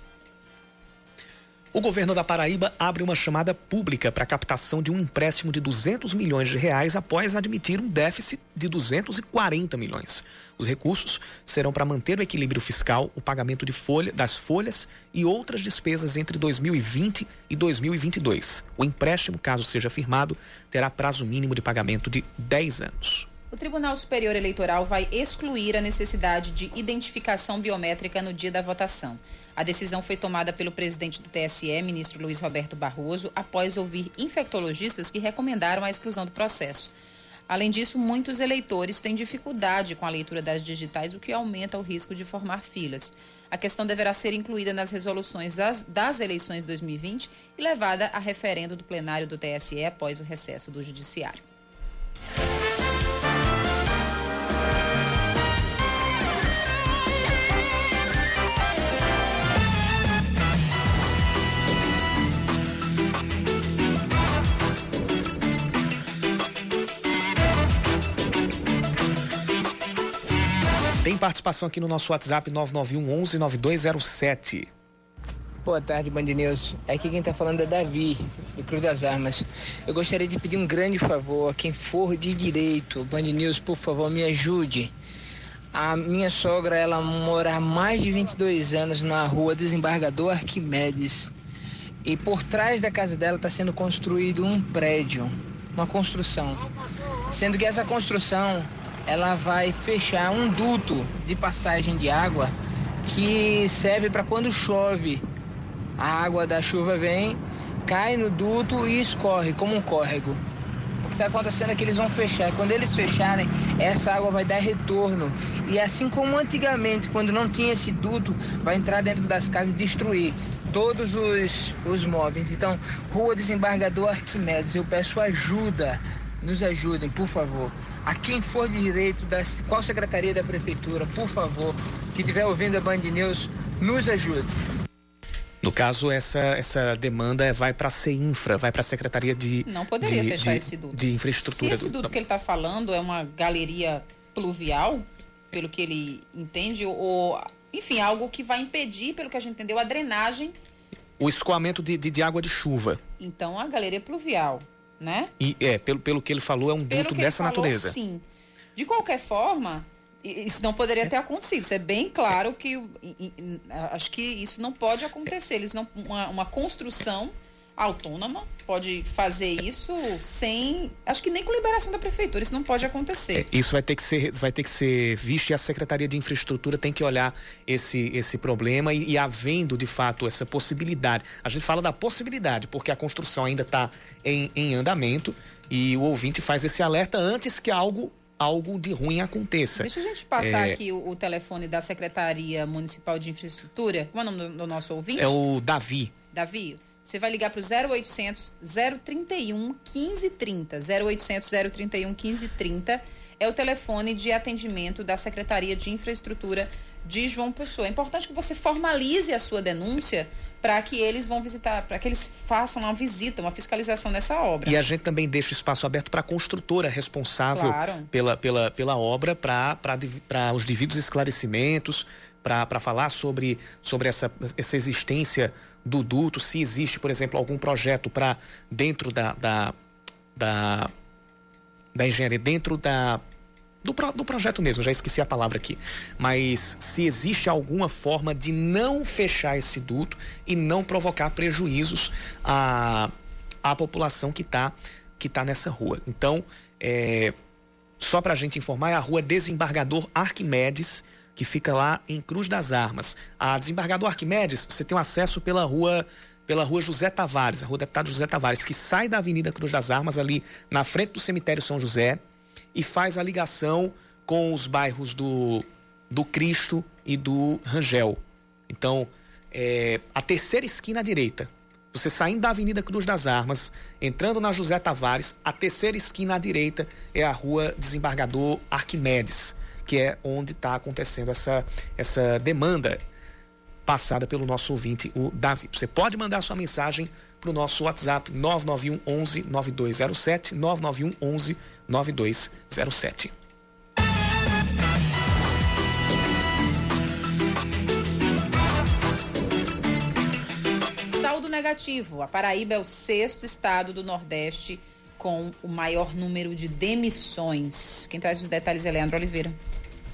O governo da Paraíba abre uma chamada pública para a captação de um empréstimo de 200 milhões de reais após admitir um déficit de 240 milhões. Os recursos serão para manter o equilíbrio fiscal, o pagamento de folha, das folhas e outras despesas entre 2020 e 2022. O empréstimo, caso seja firmado, terá prazo mínimo de pagamento de 10 anos. O Tribunal Superior Eleitoral vai excluir a necessidade de identificação biométrica no dia da votação. A decisão foi tomada pelo presidente do TSE, ministro Luiz Roberto Barroso, após ouvir infectologistas que recomendaram a exclusão do processo. Além disso, muitos eleitores têm dificuldade com a leitura das digitais, o que aumenta o risco de formar filas. A questão deverá ser incluída nas resoluções das, das eleições 2020 e levada a referendo do plenário do TSE após o recesso do Judiciário. Participação aqui no nosso WhatsApp 991 11 9207. Boa tarde, Band News. Aqui quem está falando é Davi, de Cruz das Armas. Eu gostaria de pedir um grande favor a quem for de direito. Band News, por favor, me ajude. A minha sogra, ela mora há mais de 22 anos na rua Desembargador Arquimedes. E por trás da casa dela está sendo construído um prédio, uma construção. Sendo que essa construção ela vai fechar um duto de passagem de água que serve para quando chove A água da chuva vem, cai no duto e escorre como um córrego. O que está acontecendo é que eles vão fechar. Quando eles fecharem, essa água vai dar retorno. E assim como antigamente, quando não tinha esse duto, vai entrar dentro das casas e destruir todos os, os móveis. Então, Rua Desembargador Arquimedes, eu peço ajuda. Nos ajudem, por favor. A quem for de direito, da, qual secretaria da prefeitura, por favor, que estiver ouvindo a Band News, nos ajude. No caso, essa, essa demanda vai para a CEINFRA, vai para a Secretaria de. Não poderia de, fechar de, esse duto. De infraestrutura. Se esse duto do... que ele está falando é uma galeria pluvial, pelo que ele entende, ou, enfim, algo que vai impedir, pelo que a gente entendeu, a drenagem. O escoamento de, de, de água de chuva. Então, a galeria pluvial, né? E, é, pelo, pelo que ele falou, é um duto dessa falou, natureza. Sim. De qualquer forma, isso não poderia ter acontecido. Isso é bem claro que acho que isso não pode acontecer. Eles não uma, uma, construção autônoma pode fazer isso sem, acho que nem com liberação da prefeitura. Isso não pode acontecer. É, isso vai ter que ser, vai ter que ser visto e a secretaria de infraestrutura tem que olhar esse esse problema e, e havendo de fato essa possibilidade. A gente fala da possibilidade porque a construção ainda está em, em andamento e o ouvinte faz esse alerta antes que algo algo de ruim aconteça. Deixa a gente passar é... aqui o, o, telefone da Secretaria Municipal de Infraestrutura. Como é o nome do, do nosso ouvinte? É o Davi. Davi, você vai ligar para o 0800 031 1530. 0800 031 1530 é o telefone de atendimento da Secretaria de Infraestrutura de João Pessoa. É importante que você formalize a sua denúncia para que eles vão visitar, para que eles façam uma visita, uma fiscalização nessa obra. E a gente também deixa o espaço aberto para a construtora responsável claro. pela, pela, pela obra, para os devidos esclarecimentos, para falar sobre, sobre essa, essa existência do duto, se existe, por exemplo, algum projeto para dentro da, da, da, da engenharia, dentro da do, do projeto mesmo, já esqueci a palavra aqui. Mas se existe alguma forma de não fechar esse duto e não provocar prejuízos à, à população que está que tá nessa rua. Então, é, só para a gente informar, é a rua Desembargador Arquimedes, que fica lá em Cruz das Armas. A Desembargador Arquimedes, você tem um acesso pela rua pela rua José Tavares, a rua Deputado José Tavares, que sai da Avenida Cruz das Armas, ali na frente do cemitério São José, e faz a ligação com os bairros do, do Cristo e do Rangel. Então, é, a terceira esquina à direita. Você saindo da Avenida Cruz das Armas, entrando na José Tavares, a terceira esquina à direita é a rua Desembargador Arquimedes, que é onde está acontecendo essa, essa demanda passada pelo nosso ouvinte, o Davi. Você pode mandar sua mensagem para o nosso WhatsApp 991 11 9207, 991 11 9207. Saldo negativo. A Paraíba é o sexto estado do Nordeste com o maior número de demissões. Quem traz os detalhes é Leandro Oliveira.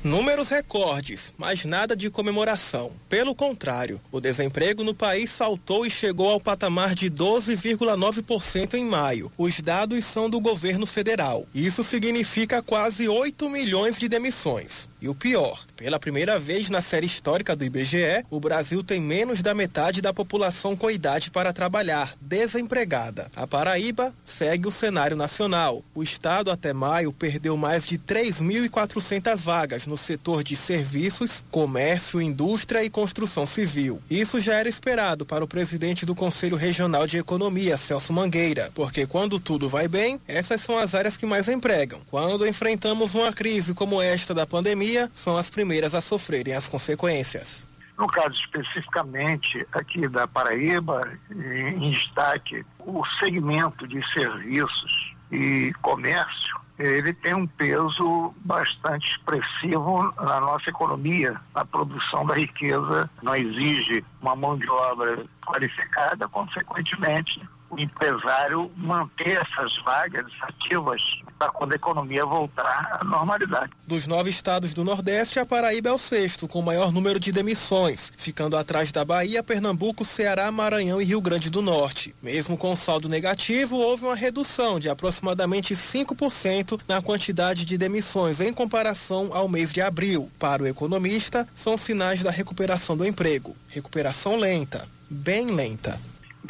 Números recordes, mas nada de comemoração. Pelo contrário, o desemprego no país saltou e chegou ao patamar de 12,9% em maio. Os dados são do governo federal. Isso significa quase 8 milhões de demissões. E o pior, pela primeira vez na série histórica do IBGE, o Brasil tem menos da metade da população com idade para trabalhar, desempregada. A Paraíba segue o cenário nacional. O estado até maio perdeu mais de 3.400 vagas no setor de serviços, comércio, indústria e construção civil. Isso já era esperado para o presidente do Conselho Regional de Economia, Celso Mangueira, porque quando tudo vai bem, essas são as áreas que mais empregam. Quando enfrentamos uma crise como esta da pandemia, pandemia são as primeiras a sofrerem as consequências. No caso especificamente aqui da Paraíba, em destaque, o segmento de serviços e comércio, ele tem um peso bastante expressivo na nossa economia. A produção da riqueza não exige uma mão de obra qualificada, consequentemente, empresário manter essas vagas ativas para quando a economia voltar à normalidade. Dos nove estados do Nordeste, a Paraíba é o sexto, com o maior número de demissões, ficando atrás da Bahia, Pernambuco, Ceará, Maranhão e Rio Grande do Norte. Mesmo com saldo negativo, houve uma redução de aproximadamente 5% na quantidade de demissões em comparação ao mês de abril. Para o economista, são sinais da recuperação do emprego. Recuperação lenta, bem lenta.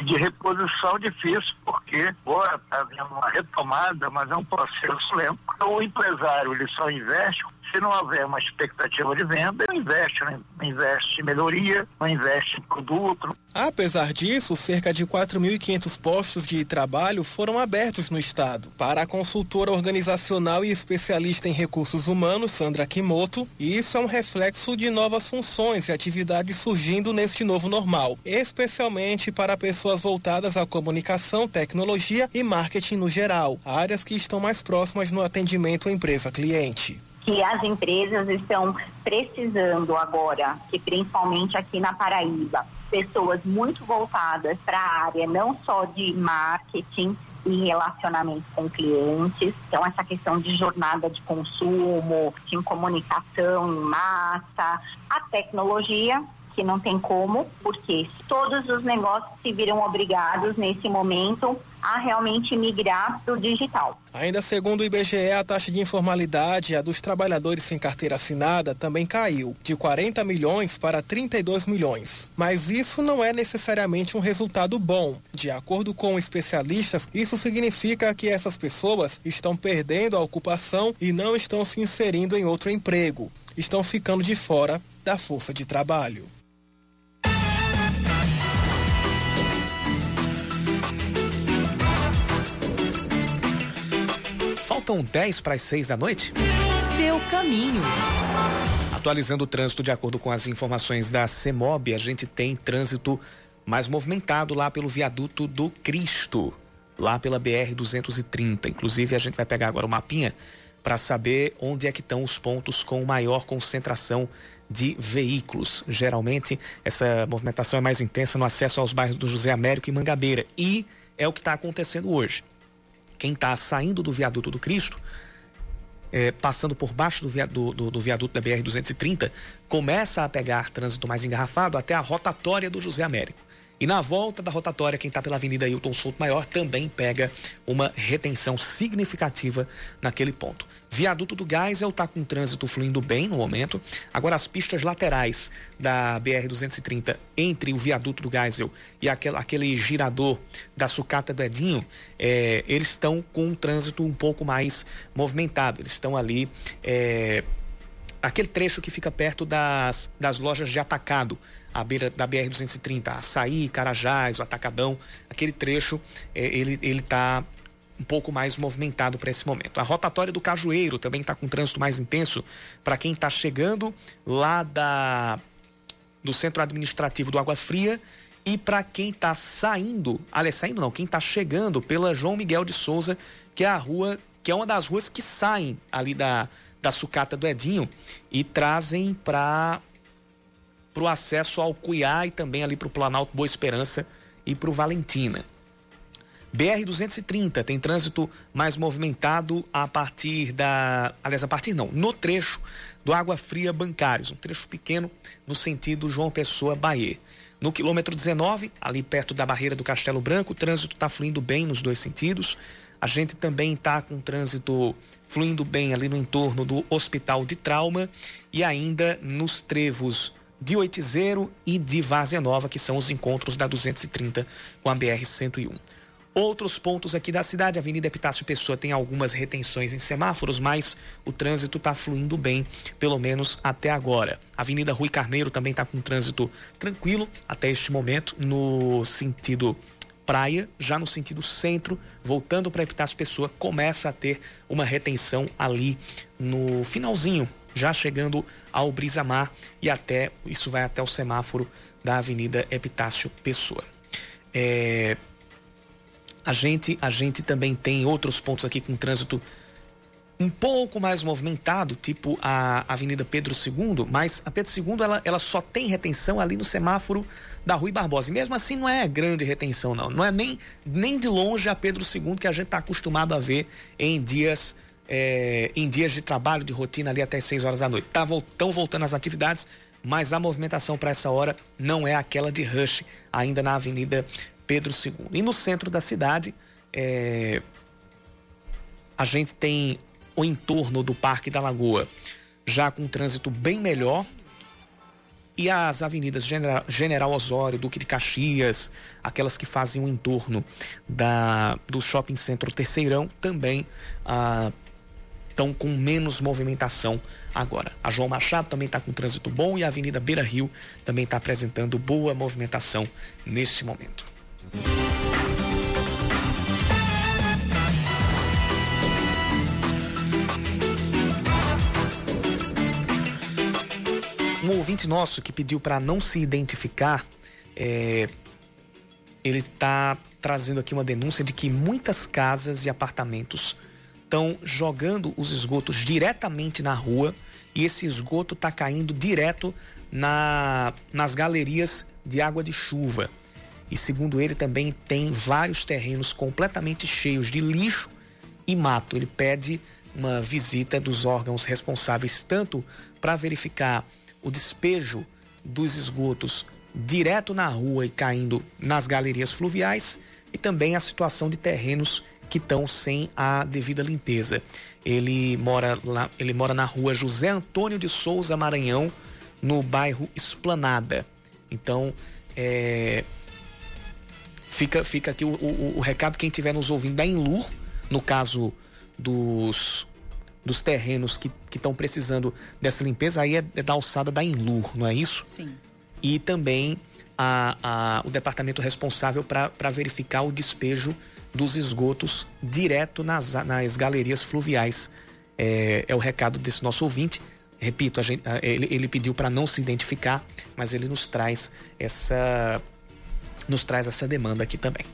De reposição difícil, porque agora está havendo uma retomada, mas é um processo lento. Então, o empresário ele só investe se não houver uma expectativa de venda, ele investe, né? investe em melhoria, não investe em produto. Apesar disso, cerca de 4.500 postos de trabalho foram abertos no estado. Para a consultora organizacional e especialista em recursos humanos, Sandra Kimoto, isso é um reflexo de novas funções e atividades surgindo neste novo normal, especialmente para pessoas voltadas à comunicação, tecnologia e marketing no geral, áreas que estão mais próximas no atendimento empresa-cliente que as empresas estão precisando agora, que principalmente aqui na Paraíba, pessoas muito voltadas para a área não só de marketing e relacionamento com clientes, então essa questão de jornada de consumo, de comunicação em massa, a tecnologia não tem como, porque todos os negócios se viram obrigados nesse momento a realmente migrar para o digital. Ainda segundo o IBGE, a taxa de informalidade, a dos trabalhadores sem carteira assinada, também caiu, de 40 milhões para 32 milhões. Mas isso não é necessariamente um resultado bom. De acordo com especialistas, isso significa que essas pessoas estão perdendo a ocupação e não estão se inserindo em outro emprego. Estão ficando de fora da força de trabalho. Faltam 10 para as 6 da noite. Seu caminho. Atualizando o trânsito de acordo com as informações da CEMOB, a gente tem trânsito mais movimentado lá pelo viaduto do Cristo, lá pela BR 230. Inclusive, a gente vai pegar agora o mapinha para saber onde é que estão os pontos com maior concentração de veículos. Geralmente, essa movimentação é mais intensa no acesso aos bairros do José Américo e Mangabeira. E é o que está acontecendo hoje quem está saindo do viaduto do Cristo, é, passando por baixo do, do, do viaduto da BR-230, começa a pegar trânsito mais engarrafado até a rotatória do José Américo. E na volta da rotatória, quem está pela Avenida Hilton Souto Maior também pega uma retenção significativa naquele ponto. Viaduto do Geisel está com trânsito fluindo bem no momento. Agora, as pistas laterais da BR-230 entre o viaduto do Geisel e aquele, aquele girador da sucata do Edinho, é, eles estão com um trânsito um pouco mais movimentado. Eles estão ali. É, aquele trecho que fica perto das, das lojas de atacado, à beira da BR-230, Açaí, Carajás, o Atacadão, aquele trecho, é, ele está um pouco mais movimentado para esse momento. A rotatória do Cajueiro também está com trânsito mais intenso para quem está chegando lá da do centro administrativo do Água Fria e para quem está saindo, aliás, saindo não, quem está chegando pela João Miguel de Souza, que é a rua, que é uma das ruas que saem ali da, da sucata do Edinho e trazem para o acesso ao Cuiá e também ali para o Planalto Boa Esperança e para o Valentina. BR-230 tem trânsito mais movimentado a partir da. Aliás, a partir não, no trecho do Água Fria Bancários, um trecho pequeno no sentido João Pessoa Bahia. No quilômetro 19, ali perto da barreira do Castelo Branco, o trânsito está fluindo bem nos dois sentidos. A gente também está com trânsito fluindo bem ali no entorno do Hospital de Trauma e ainda nos trevos de Oitizeiro e de Várzea Nova, que são os encontros da 230 com a BR-101. Outros pontos aqui da cidade, a Avenida Epitácio Pessoa tem algumas retenções em semáforos, mas o trânsito está fluindo bem, pelo menos até agora. A Avenida Rui Carneiro também está com trânsito tranquilo até este momento, no sentido praia, já no sentido centro, voltando para Epitácio Pessoa, começa a ter uma retenção ali no finalzinho, já chegando ao Brisamar e até isso vai até o semáforo da Avenida Epitácio Pessoa. É, a gente, a gente também tem outros pontos aqui com trânsito um pouco mais movimentado, tipo a Avenida Pedro II, mas a Pedro II ela, ela só tem retenção ali no semáforo da Rui Barbosa. E mesmo assim não é grande retenção, não. Não é nem, nem de longe a Pedro II que a gente está acostumado a ver em dias. É, em dias de trabalho, de rotina ali até 6 horas da noite. Estão tá, voltando as atividades, mas a movimentação para essa hora não é aquela de rush ainda na Avenida Pedro II. E no centro da cidade, é, a gente tem o entorno do Parque da Lagoa já com um trânsito bem melhor. E as avenidas General, General Osório, Duque de Caxias, aquelas que fazem o entorno da, do shopping centro Terceirão, também ah, estão com menos movimentação agora. A João Machado também está com trânsito bom e a Avenida Beira Rio também está apresentando boa movimentação neste momento. Um ouvinte nosso que pediu para não se identificar, é, ele está trazendo aqui uma denúncia de que muitas casas e apartamentos estão jogando os esgotos diretamente na rua e esse esgoto está caindo direto na, nas galerias de água de chuva. E segundo ele, também tem vários terrenos completamente cheios de lixo e mato. Ele pede uma visita dos órgãos responsáveis tanto para verificar o despejo dos esgotos direto na rua e caindo nas galerias fluviais e também a situação de terrenos que estão sem a devida limpeza. Ele mora lá, ele mora na rua José Antônio de Souza Maranhão, no bairro Esplanada. Então, é, fica, fica aqui o, o, o recado quem estiver nos ouvindo da Enlur, no caso dos dos terrenos que estão precisando dessa limpeza, aí é, é, da alçada da Enlur, não é isso? Sim. E também a, a, o departamento responsável para verificar o despejo dos esgotos direto nas, nas galerias fluviais. É, é o recado desse nosso ouvinte. Repito, gente, ele, ele pediu para não se identificar, mas ele nos traz essa nos traz essa demanda aqui também.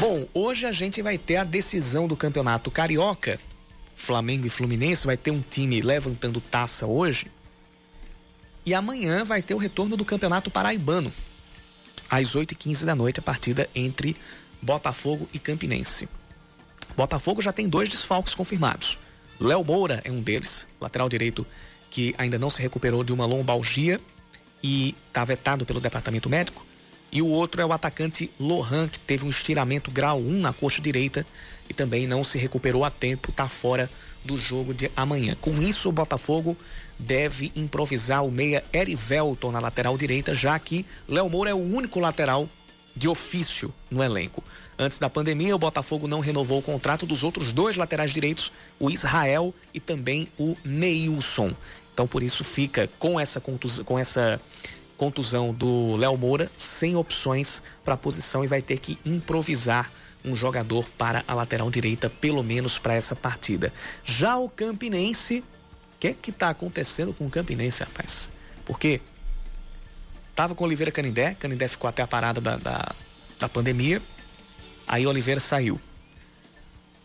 Bom, hoje a gente vai ter a decisão do Campeonato Carioca. Flamengo e Fluminense vai ter um time levantando taça hoje. E amanhã vai ter o retorno do Campeonato Paraibano. Às 8h15 da noite, a partida entre Botafogo e Campinense. Botafogo já tem dois desfalques confirmados. Léo Moura é um deles, lateral direito que ainda não se recuperou de uma lombalgia e está vetado pelo departamento médico. E o outro é o atacante Lohan, que teve um estiramento grau 1 na coxa direita e também não se recuperou a tempo, está fora do jogo de amanhã. Com isso, o Botafogo deve improvisar o meia Erivelton na lateral direita, já que Léo Moura é o único lateral de ofício no elenco. Antes da pandemia, o Botafogo não renovou o contrato dos outros dois laterais direitos, o Israel e também o Neilson. Então, por isso, fica com essa, com essa contusão do Léo Moura, sem opções para a posição e vai ter que improvisar um jogador para a lateral direita, pelo menos para essa partida. Já o Campinense, o que é que está acontecendo com o Campinense, rapaz? Porque tava com Oliveira Canindé, Canindé ficou até a parada da, da, da pandemia, aí Oliveira saiu.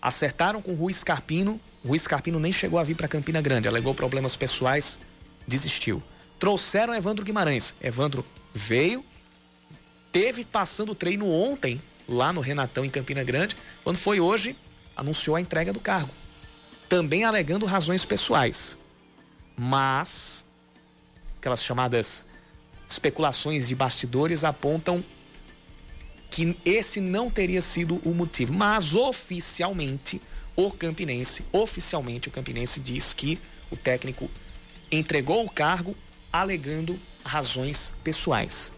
Acertaram com o Rui Scarpino, o Rui Scarpino nem chegou a vir para Campina Grande, alegou problemas pessoais, desistiu. Trouxeram Evandro Guimarães. Evandro veio, teve passando o treino ontem lá no Renatão em Campina Grande, quando foi hoje, anunciou a entrega do cargo. Também alegando razões pessoais. Mas aquelas chamadas especulações de bastidores apontam que esse não teria sido o motivo, mas oficialmente o Campinense, oficialmente o Campinense diz que o técnico entregou o cargo alegando razões pessoais.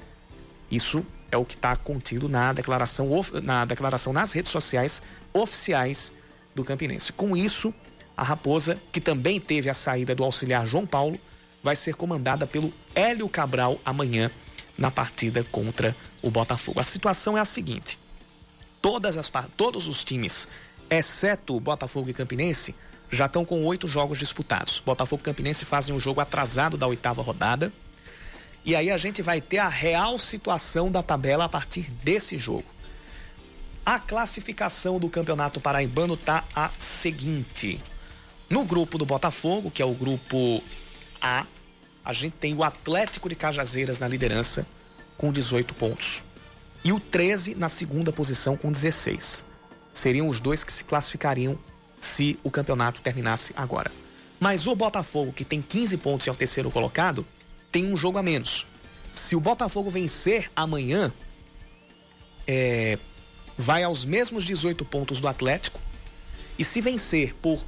Isso é o que está contido na declaração, na declaração nas redes sociais oficiais do Campinense. Com isso, a Raposa, que também teve a saída do auxiliar João Paulo, vai ser comandada pelo Hélio Cabral amanhã na partida contra o Botafogo. A situação é a seguinte: todas as, todos os times, exceto Botafogo e Campinense, já estão com oito jogos disputados. Botafogo e Campinense fazem um jogo atrasado da oitava rodada. E aí a gente vai ter a real situação da tabela a partir desse jogo. A classificação do Campeonato Paraibano tá a seguinte: no grupo do Botafogo, que é o grupo A, a gente tem o Atlético de Cajazeiras na liderança com 18 pontos e o 13 na segunda posição com 16. Seriam os dois que se classificariam se o campeonato terminasse agora. Mas o Botafogo, que tem 15 pontos e é o terceiro colocado, tem um jogo a menos. Se o Botafogo vencer amanhã, é, vai aos mesmos 18 pontos do Atlético. E se vencer por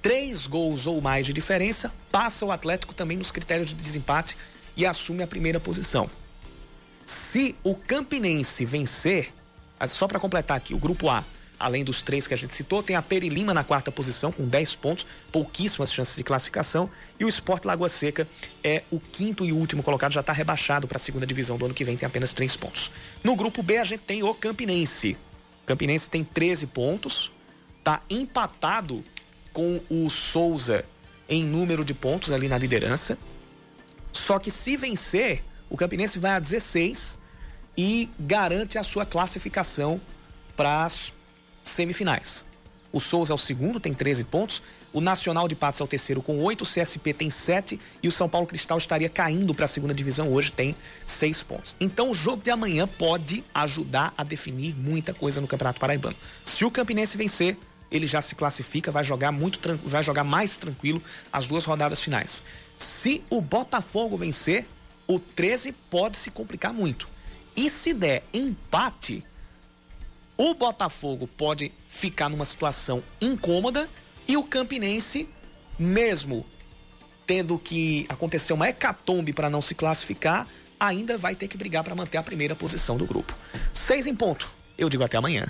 três gols ou mais de diferença, passa o Atlético também nos critérios de desempate e assume a primeira posição. Se o Campinense vencer, só para completar aqui, o grupo A, além dos três que a gente citou, tem a Perilima na quarta posição com 10 pontos, pouquíssimas chances de classificação, e o Sport Lagoa Seca é o quinto e último colocado, já está rebaixado para a segunda divisão do ano que vem, tem apenas 3 pontos. No grupo B a gente tem o Campinense. O Campinense tem 13 pontos, está empatado com o Souza em número de pontos ali na liderança. Só que se vencer, o Campinense vai a 16 e garante a sua classificação para as semifinais. O Souza é o segundo, tem 13 pontos. O Nacional de Patos é o terceiro com 8. O CSP tem 7. E o São Paulo Cristal estaria caindo para a segunda divisão hoje, tem 6 pontos. Então o jogo de amanhã pode ajudar a definir muita coisa no Campeonato Paraibano. Se o Campinense vencer, ele já se classifica, vai jogar muito vai jogar mais tranquilo as duas rodadas finais. Se o Botafogo vencer, o 13 pode se complicar muito. E se der empate, o Botafogo pode ficar numa situação incômoda e o Campinense, mesmo tendo que acontecer uma hecatombe para não se classificar, ainda vai ter que brigar para manter a primeira posição do grupo. Seis em ponto. Eu digo até amanhã.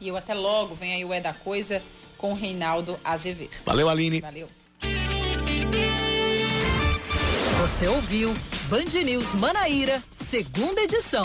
E eu até logo. Vem aí o É da Coisa com o Reinaldo Azevedo. Valeu, Aline. Valeu. Você ouviu Band News Manaíra, segunda edição.